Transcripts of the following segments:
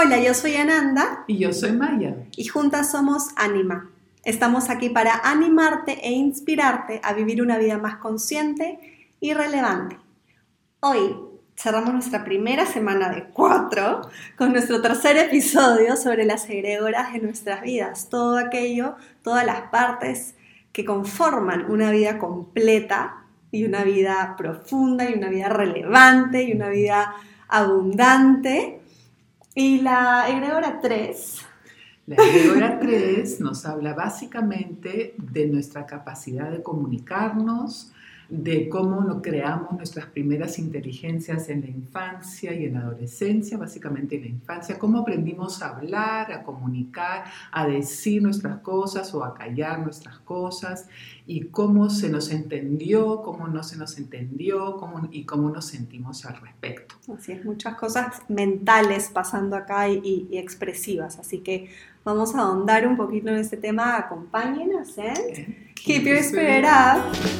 Hola, yo soy Ananda. Y yo soy Maya. Y juntas somos Anima. Estamos aquí para animarte e inspirarte a vivir una vida más consciente y relevante. Hoy cerramos nuestra primera semana de cuatro con nuestro tercer episodio sobre las egregoras de nuestras vidas. Todo aquello, todas las partes que conforman una vida completa y una vida profunda y una vida relevante y una vida abundante. Y la egregora 3. La egregora 3 nos habla básicamente de nuestra capacidad de comunicarnos, de cómo nos creamos nuestras primeras inteligencias en la infancia y en la adolescencia, básicamente en la infancia, cómo aprendimos a hablar, a comunicar, a decir nuestras cosas o a callar nuestras cosas y cómo se nos entendió, cómo no se nos entendió cómo, y cómo nos sentimos al respecto. Así es, muchas cosas mentales pasando acá y, expresivas, así que vamos a ahondar un poquito en este tema, acompáñenos, ¿eh? Keep your spirit up.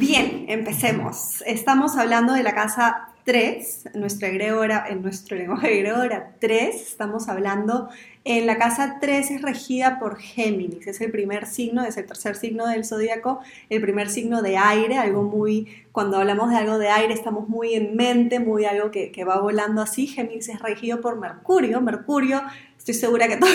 Bien, empecemos. Estamos hablando de la casa 3, nuestra egregora, en nuestro lenguaje egregora 3, estamos hablando en la casa 3 es regida por Géminis, es el primer signo, es el tercer signo del zodíaco, el primer signo de aire, algo muy, cuando hablamos de algo de aire estamos muy en mente, muy algo que, que va volando así. Géminis es regido por Mercurio, Mercurio Estoy segura que todos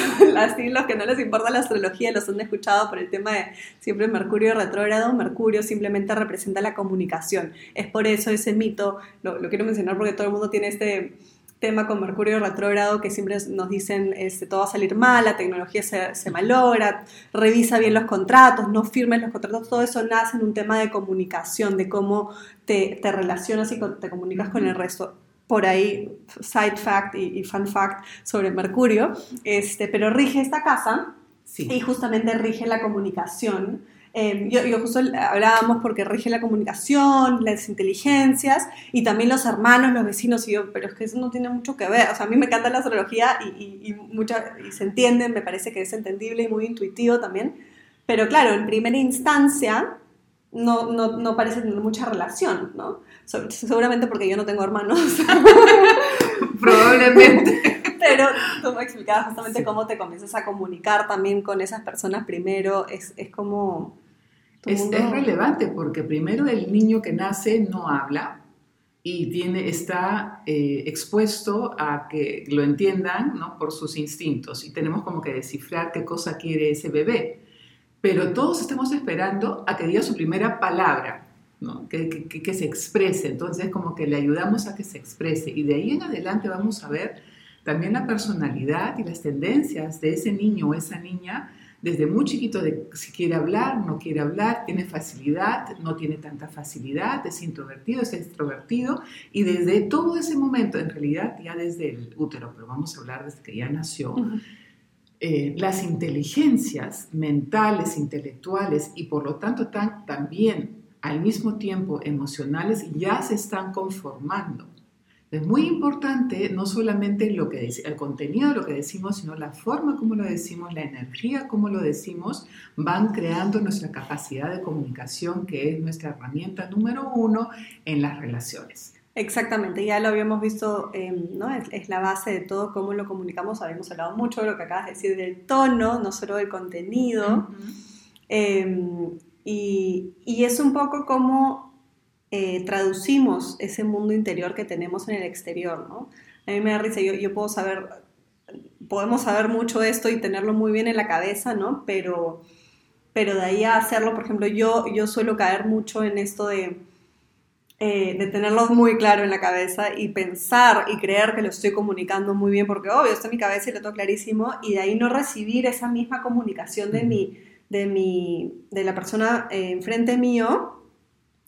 los que no les importa la astrología los han escuchado por el tema de siempre Mercurio retrógrado. Mercurio simplemente representa la comunicación. Es por eso ese mito, lo, quiero mencionar porque todo el mundo tiene este tema con Mercurio retrógrado que siempre nos dicen este, todo va a salir mal, la tecnología se, se, malogra, revisa bien los contratos, no firmes los contratos, todo eso nace en un tema de comunicación, de cómo te, te relacionas y te comunicas con el resto por ahí, side fact y, fun fact sobre Mercurio, este, pero rige esta casa y justamente rige la comunicación. Eh, yo, justo hablábamos porque rige la comunicación, las inteligencias y también los hermanos, los vecinos, y yo, pero es que eso no tiene mucho que ver. O sea, a mí me encanta la astrología y, y, mucha, y se entiende, me parece que es entendible y muy intuitivo también. Pero claro, en primera instancia, no, no, no, parece tener mucha relación, ¿no? Seguramente porque yo no tengo hermanos. Probablemente. Pero tú me explicabas justamente cómo te comienzas a comunicar también con esas personas primero, es, es como... Es, es, relevante porque primero el niño que nace no habla y tiene, está eh, expuesto a que lo entiendan ¿no? por sus instintos y tenemos como que descifrar qué cosa quiere ese bebé pero todos estamos esperando a que diga su primera palabra, que, se exprese. Entonces, como que le ayudamos a que se exprese. Y de ahí en adelante vamos a ver también la personalidad y las tendencias de ese niño o esa niña desde muy chiquito de si quiere hablar, no quiere hablar, tiene facilidad, no tiene tanta facilidad, es introvertido, es extrovertido, y desde todo ese momento, en realidad ya desde el útero, pero vamos a hablar desde que ya nació, eh, las inteligencias mentales, intelectuales y por lo tanto también al mismo tiempo emocionales ya se están conformando. Es muy importante no solamente lo que el contenido de lo que decimos, sino la forma como lo decimos, la energía como lo decimos, van creando nuestra capacidad de comunicación, que es nuestra herramienta número uno en las relaciones. Exactamente, ya lo habíamos visto, em, ¿no? Es, la base de todo cómo lo comunicamos. Habíamos hablado mucho de lo que acabas de decir del tono, no solo del contenido. Em, y, es un poco cómo eh, traducimos ese mundo interior que tenemos en el exterior, ¿no? A mí me da risa, yo, yo puedo saber, podemos saber mucho esto y tenerlo muy bien en la cabeza, ¿no? Pero, pero de ahí a hacerlo, por ejemplo, yo, yo suelo caer mucho en esto de eh, de tenerlo muy claro en la cabeza y pensar y creer que lo estoy comunicando muy bien, porque obvio está en mi cabeza y lo tengo clarísimo, y de ahí no recibir esa misma comunicación de, mi, de, mi, de la persona eh, enfrente mío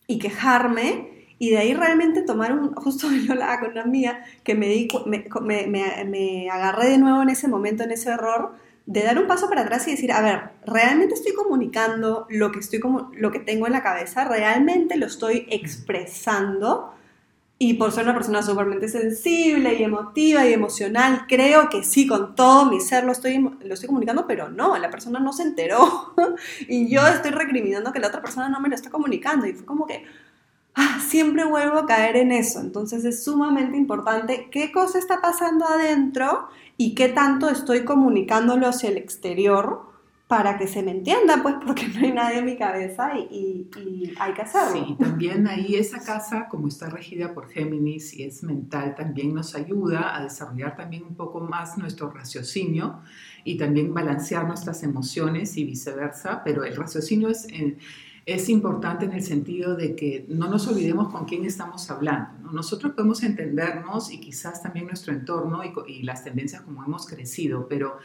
y quejarme. Y de ahí realmente tomar un, justo yo la con una mía, que me, di, me, me, me agarré de nuevo en ese momento, en ese error, de dar un paso para atrás y decir, a ver, ¿realmente estoy comunicando lo que, estoy como, lo que tengo en la cabeza? ¿Realmente lo estoy expresando? Y por ser una persona súpermente sensible y emotiva y emocional, creo que sí, con todo mi ser lo estoy, lo estoy comunicando, pero no, la persona no se enteró. y yo estoy recriminando que la otra persona no me lo está comunicando. Y fue como que, ah, siempre vuelvo a caer en eso. Entonces es sumamente importante qué cosa está pasando adentro y qué tanto estoy comunicándolo hacia el exterior para que se me entienda, pues porque no hay nadie en mi cabeza y, hay que hacerlo. Sí, también ahí esa casa, como está regida por Géminis y es mental, también nos ayuda a desarrollar también un poco más nuestro raciocinio y también balancear nuestras emociones y viceversa, pero el raciocinio es... es importante en el sentido de que no nos olvidemos con quién estamos hablando. Nosotros podemos entendernos y quizás también nuestro entorno y, y, las tendencias como hemos crecido, pero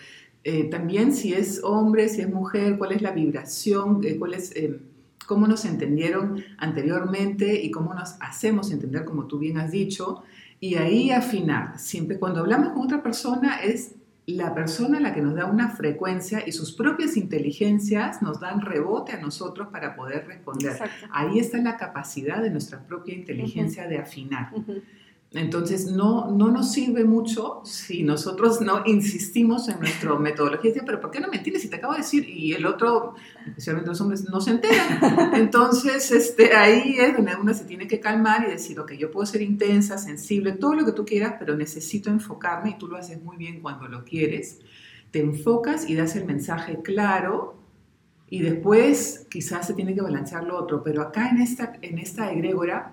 eh, también si es hombre, si es mujer, cuál es la vibración, eh, cuál es, eh, cómo nos entendieron anteriormente y cómo nos hacemos entender, como tú bien has dicho, y ahí afinar. Siempre cuando hablamos con otra persona es la persona la que nos da una frecuencia y sus propias inteligencias nos dan rebote a nosotros para poder responder. Ahí está la capacidad de nuestra propia inteligencia de afinar. Entonces, no, no nos sirve mucho si nosotros no insistimos en nuestra metodología. Pero ¿por qué no me entiendes? Si te acabo de decir, y el otro, especialmente los hombres, no se enteran. Entonces, este, ahí es donde uno se tiene que calmar y decir, ok, yo puedo ser intensa, sensible, todo lo que tú quieras, pero necesito enfocarme y tú lo haces muy bien cuando lo quieres. Te enfocas y das el mensaje claro y después quizás se tiene que balancear lo otro. Pero acá en esta, en esta egrégora,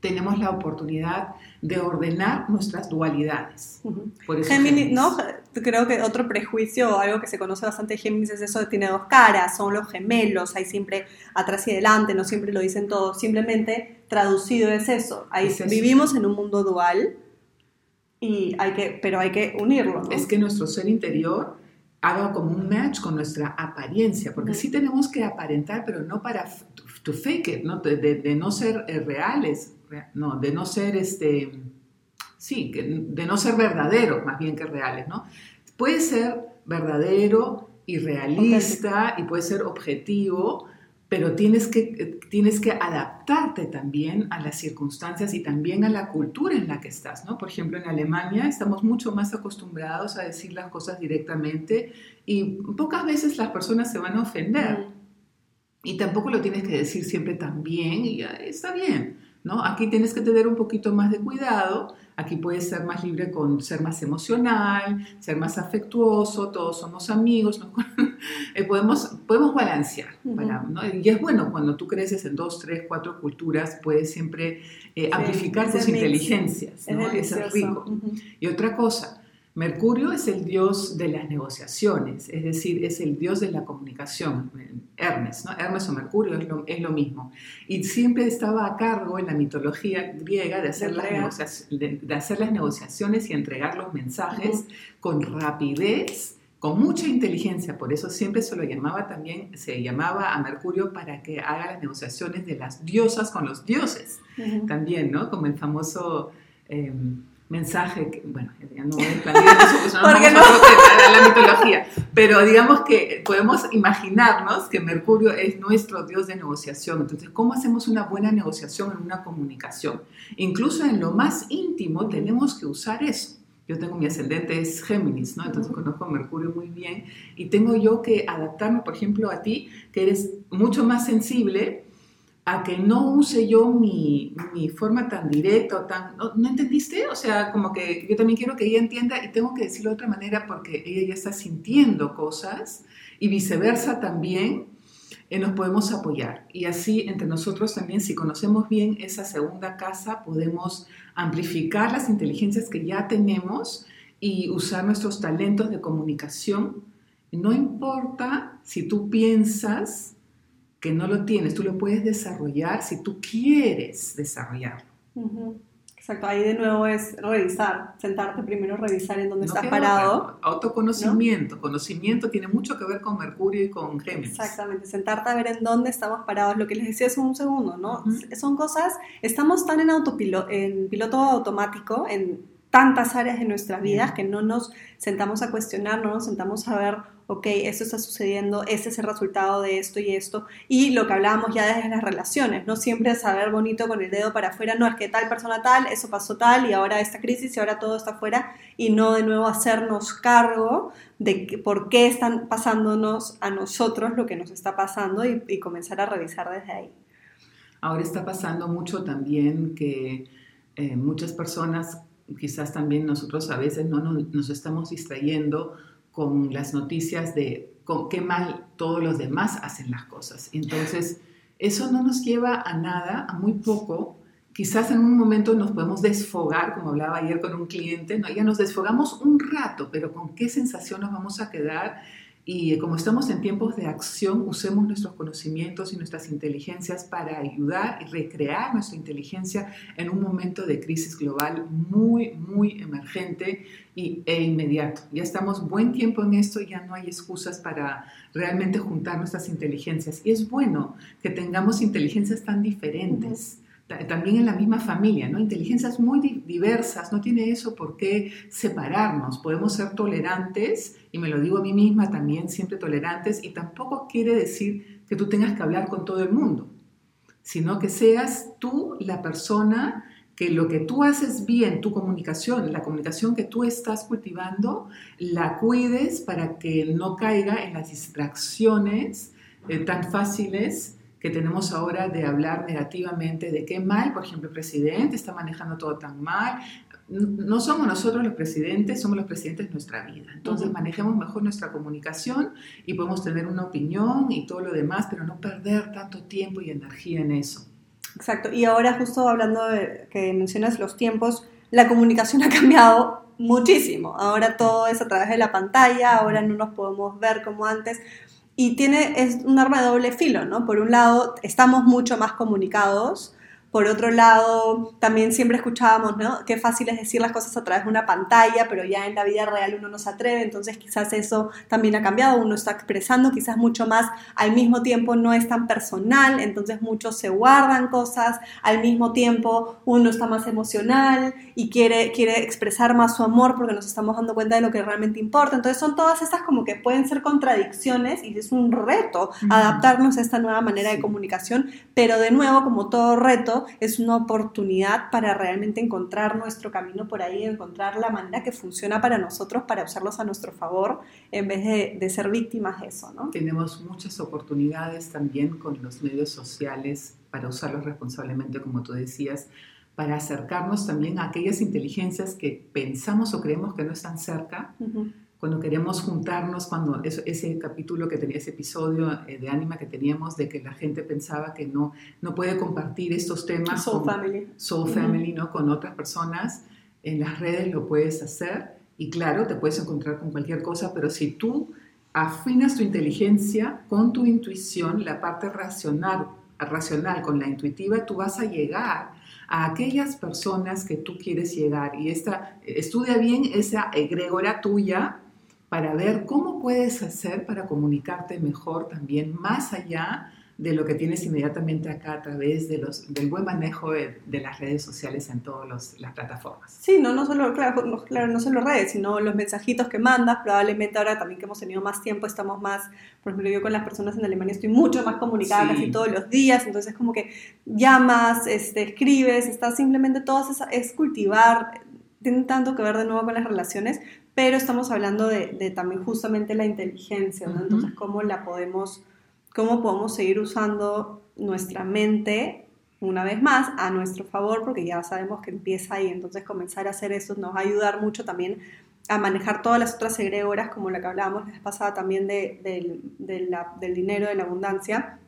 tenemos la oportunidad de ordenar nuestras dualidades. Géminis, ¿no? Creo que otro prejuicio o algo que se conoce bastante de Géminis es eso de tiene dos caras, son los gemelos, hay siempre atrás y adelante, no siempre lo dicen todos, simplemente traducido es eso. Ahí vivimos en un mundo dual y hay que, pero hay que unirlo. Es que nuestro ser interior haga como un match con nuestra apariencia, porque sí tenemos que aparentar, pero no para to fake it, ¿no? De, no ser eh, reales, no, de no ser, este, sí, de no ser verdaderos más bien que reales, ¿no? Puede ser verdadero y realista y puede ser objetivo, pero tienes que, tienes que adaptarte también a las circunstancias y también a la cultura en la que estás, ¿no? Por ejemplo, en Alemania estamos mucho más acostumbrados a decir las cosas directamente y pocas veces las personas se van a ofender. Y tampoco lo tienes que decir siempre tan bien y está bien. ¿No? Aquí tienes que tener un poquito más de cuidado, aquí puedes ser más libre con ser más emocional, ser más afectuoso, todos somos amigos, eh, podemos, podemos balancear. Y es bueno cuando tú creces en dos, tres, cuatro culturas, puedes siempre eh, amplificar tus inteligencias, ¿no? Es rico. Y otra cosa, Mercurio es el dios de las negociaciones, es decir, es el dios de la comunicación. Hermes, ¿no? Hermes o Mercurio es lo, es lo mismo. Y siempre estaba a cargo en la mitología griega de hacer, las, de, hacer las negociaciones y entregar los mensajes con rapidez, con mucha inteligencia. Por eso siempre se lo llamaba también, se llamaba a Mercurio para que haga las negociaciones de las diosas con los dioses. También, ¿no? Como el famoso... Em, mensaje, que, bueno, ya no voy a expandir eso, porque no no? la mitología, pero digamos que podemos imaginarnos que Mercurio es nuestro dios de negociación, entonces, ¿cómo hacemos una buena negociación en una comunicación? Incluso en lo más íntimo tenemos que usar eso. Yo tengo mi ascendente es Géminis, ¿no? Entonces conozco a Mercurio muy bien y tengo yo que adaptarme, por ejemplo, a ti, que eres mucho más sensible, a que no use yo mi, mi forma tan directa o tan... ¿no, entendiste? O sea, como que yo también quiero que ella entienda y tengo que decirlo de otra manera porque ella ya está sintiendo cosas y viceversa también eh, nos podemos apoyar. Y así entre nosotros también, si conocemos bien esa segunda casa, podemos amplificar las inteligencias que ya tenemos y usar nuestros talentos de comunicación. No importa si tú piensas que no lo tienes, tú lo puedes desarrollar si tú quieres desarrollarlo. Exacto, ahí de nuevo es revisar, sentarte primero, revisar en dónde estás parado. Autoconocimiento, conocimiento tiene mucho que ver con Mercurio y con Géminis. Exactamente, sentarte a ver en dónde estamos parados, lo que les decía hace un segundo, ¿no? Son cosas, estamos tan en, autopiloto, en piloto automático, en tantas áreas de nuestras vidas que no nos sentamos a cuestionar, no nos sentamos a ver, ok, esto está sucediendo, ese es el resultado de esto y esto, y lo que hablábamos ya desde las relaciones, no siempre saber bonito con el dedo para afuera, no, es que tal persona tal, eso pasó tal, y ahora esta crisis y ahora todo está afuera, y no de nuevo hacernos cargo de por qué están pasándonos a nosotros lo que nos está pasando y comenzar a revisar desde ahí. Ahora está pasando mucho también que eh, muchas personas, quizás también nosotros a veces no nos, estamos distrayendo con las noticias de con qué mal todos los demás hacen las cosas. Entonces, eso no nos lleva a nada, a muy poco. Quizás en un momento nos podemos desfogar, como hablaba ayer con un cliente, ¿no? ya nos desfogamos un rato, pero ¿con qué sensación nos vamos a quedar? Y como estamos en tiempos de acción, usemos nuestros conocimientos y nuestras inteligencias para ayudar y recrear nuestra inteligencia en un momento de crisis global muy, muy emergente y, e inmediato. Ya estamos buen tiempo en esto, ya no hay excusas para realmente juntar nuestras inteligencias. Y es bueno que tengamos inteligencias tan diferentes también en la misma familia, ¿no? Inteligencias muy diversas, no tiene eso por qué separarnos, podemos ser tolerantes, y me lo digo a mí misma también, siempre tolerantes, y tampoco quiere decir que tú tengas que hablar con todo el mundo, sino que seas tú la persona que lo que tú haces bien, tu comunicación, la comunicación que tú estás cultivando, la cuides para que no caiga en las distracciones eh, tan fáciles que tenemos ahora de hablar negativamente de qué mal, por ejemplo, el presidente está manejando todo tan mal. No somos nosotros los presidentes, somos los presidentes de nuestra vida. Entonces manejemos mejor nuestra comunicación y podemos tener una opinión y todo lo demás, pero no perder tanto tiempo y energía en eso. Exacto. Y ahora justo hablando de que mencionas los tiempos, la comunicación ha cambiado muchísimo. Ahora todo es a través de la pantalla, ahora no nos podemos ver como antes y tiene, es un arma de doble filo, ¿no? Por un lado, estamos mucho más comunicados, por otro lado, también siempre escuchábamos, ¿no? Qué fácil es decir las cosas a través de una pantalla, pero ya en la vida real uno no se atreve, entonces quizás eso también ha cambiado, uno está expresando quizás mucho más, al mismo tiempo no es tan personal, entonces muchos se guardan cosas, al mismo tiempo uno está más emocional y quiere, quiere expresar más su amor porque nos estamos dando cuenta de lo que realmente importa, entonces son todas estas como que pueden ser contradicciones y es un reto adaptarnos a esta nueva manera de comunicación, pero de nuevo, como todo reto, es una oportunidad para realmente encontrar nuestro camino por ahí, encontrar la manera que funciona para nosotros, para usarlos a nuestro favor, en vez de, ser víctimas de eso, ¿no? Tenemos muchas oportunidades también con los medios sociales para usarlos responsablemente, como tú decías, para acercarnos también a aquellas inteligencias que pensamos o creemos que no están cerca cuando queremos juntarnos, cuando ese capítulo que tenía, ese episodio eh, de Anima que teníamos, de que la gente pensaba que no, no puede compartir estos temas. Soul Family. Soul Family, ¿no? Con otras personas. En las redes lo puedes hacer y claro, te puedes encontrar con cualquier cosa, pero si tú afinas tu inteligencia con tu intuición, la parte racional, racional con la intuitiva, tú vas a llegar a aquellas personas que tú quieres llegar. Y esta, estudia bien esa egregora tuya para ver cómo puedes hacer para comunicarte mejor también más allá de lo que tienes inmediatamente acá a través de los, del buen manejo de, las redes sociales en todas las plataformas. Sí, no, no solo, claro, no, claro, no solo redes, sino los mensajitos que mandas. Probablemente ahora también que hemos tenido más tiempo, estamos más, por ejemplo, yo con las personas en Alemania estoy mucho más comunicada casi todos los días, entonces como que llamas, este, escribes, estás simplemente todo es, es cultivar, tiene tanto que ver de nuevo con las relaciones, pero estamos hablando de, también justamente la inteligencia, ¿no? Entonces, ¿cómo la podemos, cómo podemos seguir usando nuestra mente una vez más a nuestro favor, porque ya sabemos que empieza ahí, entonces comenzar a hacer eso nos va a ayudar mucho también a manejar todas las otras egregoras, como la que hablábamos la vez pasada también de, del dinero, de la abundancia,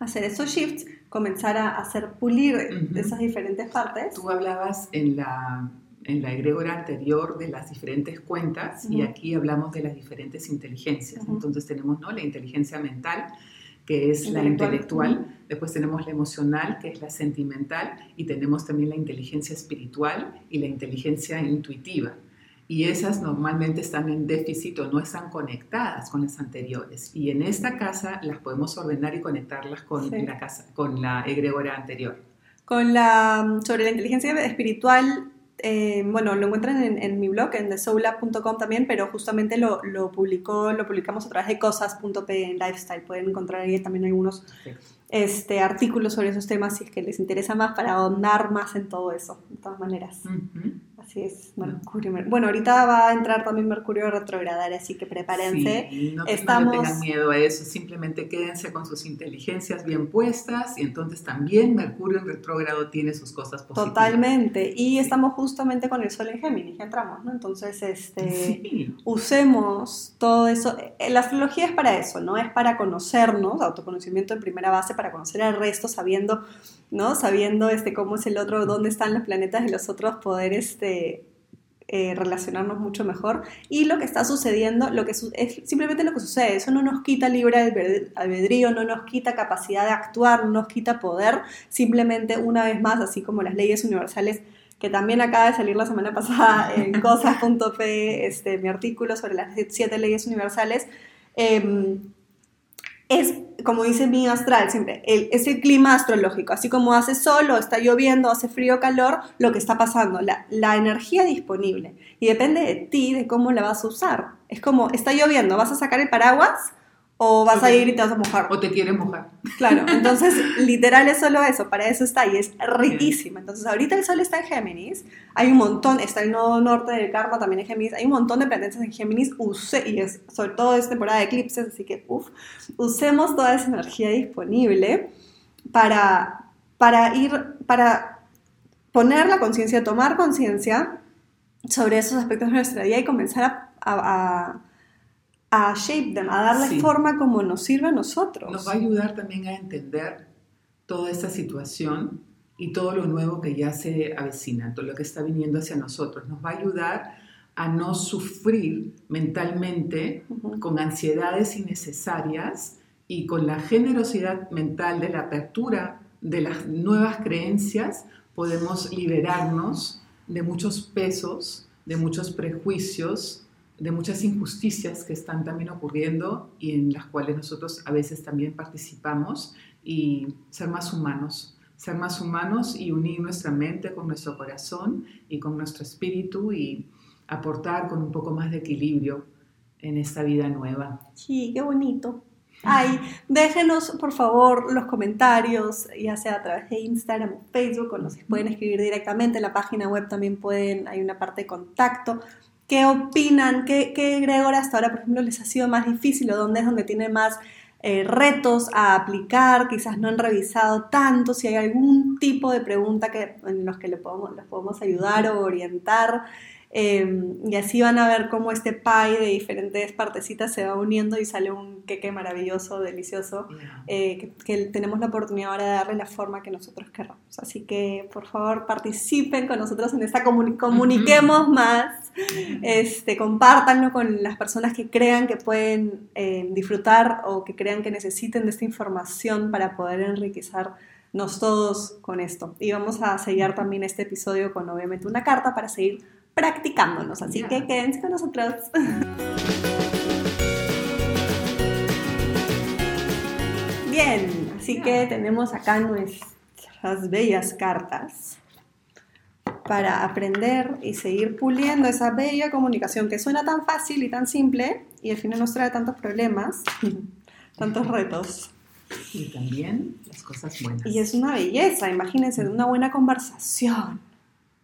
hacer esos shifts, comenzar a hacer pulir esas diferentes partes. Tú hablabas en la en la egregora anterior de las diferentes cuentas y aquí hablamos de las diferentes inteligencias. Entonces tenemos ¿no? la inteligencia mental, que es la intelectual, después tenemos la emocional, que es la sentimental, y tenemos también la inteligencia espiritual y la inteligencia intuitiva. Y esas normalmente están en déficit o no están conectadas con las anteriores. Y en esta casa las podemos ordenar y conectarlas con, la, casa, con la egregora anterior. Con la, sobre la inteligencia espiritual, eh, bueno, lo encuentran en, mi blog, en thesoulab.com también, pero justamente lo, lo, publicó, lo publicamos a través de cosas.p en Lifestyle. Pueden encontrar ahí también algunos este, artículos sobre esos temas si es que les interesa más para ahondar más en todo eso, de todas maneras. Así es, Mercurio. Bueno, ahorita va a entrar también Mercurio a retrogradar, así que prepárense. Sí, no, Estamos... no tengan miedo a eso, simplemente quédense con sus inteligencias bien puestas y entonces también Mercurio en retrógrado tiene sus cosas positivas. Totalmente, y estamos justamente con el Sol en Géminis, ya entramos, ¿no? Entonces, este, usemos todo eso. Eh, la astrología es para eso, ¿no? Es para conocernos, autoconocimiento en primera base, para conocer al resto, sabiendo, ¿no? Sabiendo este, cómo es el otro, dónde están los planetas de los otros, poder este, eh, relacionarnos mucho mejor. Y lo que está sucediendo, lo que es simplemente lo que sucede, eso no nos quita libre albedrío, no nos quita capacidad de actuar, no nos quita poder, simplemente una vez más, así como las leyes universales que también acaba de salir la semana pasada en cosas.p, este, mi artículo sobre las siete leyes universales, eh, es, como dice mi astral siempre, el, es el clima astrológico. Así como hace sol o está lloviendo, hace frío o calor, lo que está pasando, la, la energía disponible. Y depende de ti, de cómo la vas a usar. Es como, está lloviendo, ¿vas a sacar el paraguas? O vas a ir y te vas a mojar. O te quieres mojar. Claro, entonces literal es solo eso, para eso está y es riquísima. Entonces ahorita el sol está en Géminis, hay un montón, está el nodo norte del karma también en Géminis, hay un montón de planetas en Géminis, use, y es, sobre todo es temporada de eclipses, así que uff, usemos toda esa energía disponible para, para ir, para poner la conciencia, tomar conciencia sobre esos aspectos de nuestra vida y comenzar a a shape them, a darle forma como nos sirve a nosotros. Nos va a ayudar también a entender toda esta situación y todo lo nuevo que ya se avecina, todo lo que está viniendo hacia nosotros. Nos va a ayudar a no sufrir mentalmente con ansiedades innecesarias y con la generosidad mental de la apertura de las nuevas creencias, podemos liberarnos de muchos pesos, de muchos prejuicios, de muchas injusticias que están también ocurriendo y en las cuales nosotros a veces también participamos y ser más humanos, ser más humanos y unir nuestra mente con nuestro corazón y con nuestro espíritu y aportar con un poco más de equilibrio en esta vida nueva. Sí, qué bonito. Ay, déjenos por favor los comentarios, ya sea a través de Instagram o Facebook, o nos pueden escribir directamente en la página web, también pueden, hay una parte de contacto ¿Qué opinan? ¿Qué, qué Gregor hasta ahora, por ejemplo, les ha sido más difícil o dónde es donde tiene más eh, retos a aplicar? Quizás no han revisado tanto. Si hay algún tipo de pregunta que, en los que le podemos, les podemos ayudar o orientar. Em, y así van a ver cómo este pie de diferentes partecitas se va uniendo y sale un queque maravilloso, delicioso, eh, que, tenemos la oportunidad ahora de darle la forma que nosotros queramos. Así que por favor participen con nosotros en esta comuniquemos más, este, compártanlo con las personas que crean que pueden eh, disfrutar o que crean que necesiten de esta información para poder enriquecernos todos con esto. Y vamos a sellar también este episodio con obviamente una carta para seguir practicándonos. Así que quédense con nosotros. Bien, así que tenemos acá nuestras bellas cartas para aprender y seguir puliendo esa bella comunicación que suena tan fácil y tan simple y al final nos trae tantos problemas, tantos retos. Y también las cosas buenas. Y es una belleza, imagínense, una buena conversación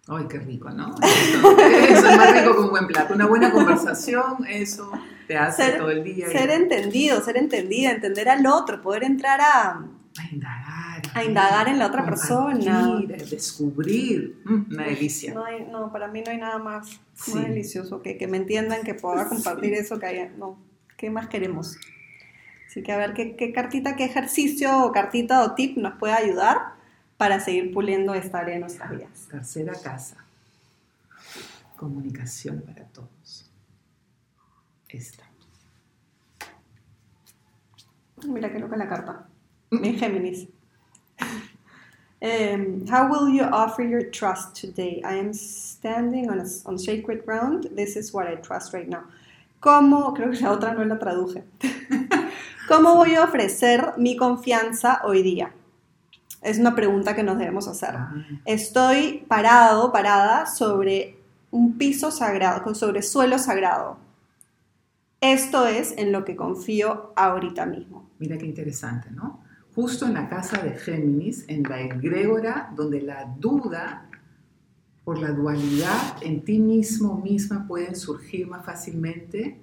Ay, qué rico, ¿no? Eso, es más rico que un buen plato. Una buena conversación, eso te hace todo el día. Ser entendido, ser entendida, entender al otro, poder entrar a... A indagar. A indagar en la otra persona. descubrir. Mm, una delicia. No, no, para mí no hay nada más, delicioso que, que me entiendan, que pueda compartir eso, que haya... No, ¿qué más queremos? Así que a ver qué, qué cartita, qué ejercicio o cartita o tip nos puede ayudar para seguir puliendo esta área de nuestras vidas. Tercera casa. Comunicación para todos. Esta. Mira qué loca la carta. En Géminis. Um, how will you offer your trust today? I am standing on, a, on sacred ground. This is what I trust right now. ¿Cómo? Creo que la otra no la traduje. ¿Cómo voy a ofrecer mi confianza hoy día? Es una pregunta que nos debemos hacer. Ah. Estoy parado, parada sobre un piso sagrado, sobre suelo sagrado. Esto es en lo que confío ahorita mismo. Mira qué interesante, ¿no? Justo en la casa de Géminis, en la egrégora, donde la duda por la dualidad en ti mismo misma pueden surgir más fácilmente,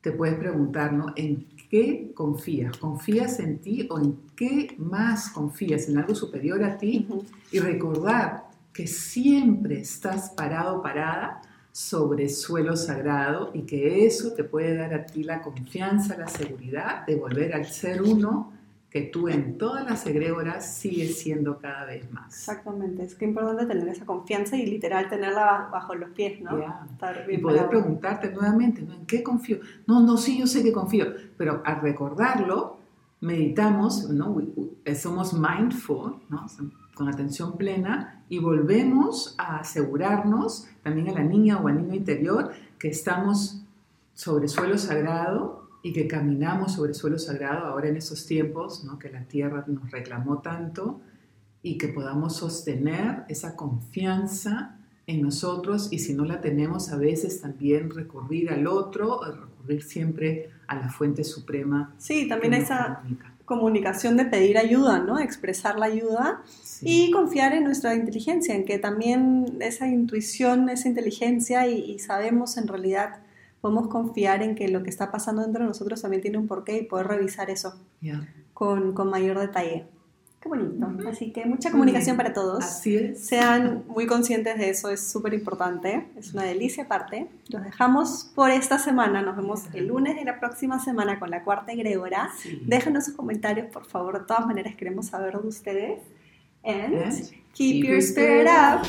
te puedes preguntar, ¿no? ¿En qué confías? ¿Confías en ti o en qué más confías? ¿En algo superior a ti? Y recordar que siempre estás parado, parada sobre suelo sagrado y que eso te puede dar a ti la confianza, la seguridad de volver al ser uno que tú en todas las egregoras sigues siendo cada vez más. Exactamente, es que es importante tener esa confianza y literal tenerla bajo los pies, ¿no? y poder preguntarte nuevamente, ¿no? ¿En qué confío? No, no, sí, yo sé que confío, pero al recordarlo, meditamos, ¿no? somos mindful, ¿no? con atención plena y volvemos a asegurarnos, también a la niña o al niño interior, que estamos sobre suelo sagrado y que caminamos sobre suelo sagrado ahora en esos tiempos, ¿no? que la tierra nos reclamó tanto y que podamos sostener esa confianza en nosotros y si no la tenemos a veces también recurrir al otro, recurrir siempre a la fuente suprema. Sí, también esa comunicación de pedir ayuda, ¿no? Expresar la ayuda y confiar en nuestra inteligencia, en que también esa intuición, esa inteligencia y, sabemos en realidad, podemos confiar en que lo que está pasando dentro de nosotros también tiene un porqué y poder revisar eso con, con mayor detalle. Qué bonito. Así que mucha comunicación para todos. Así es. Sean muy conscientes de eso, es súper importante. Es una delicia aparte. Los dejamos por esta semana. Nos vemos el lunes de la próxima semana con la cuarta egregora. Déjenos sus comentarios, por favor. De todas maneras, queremos saber de ustedes. And, keep, your spirit up.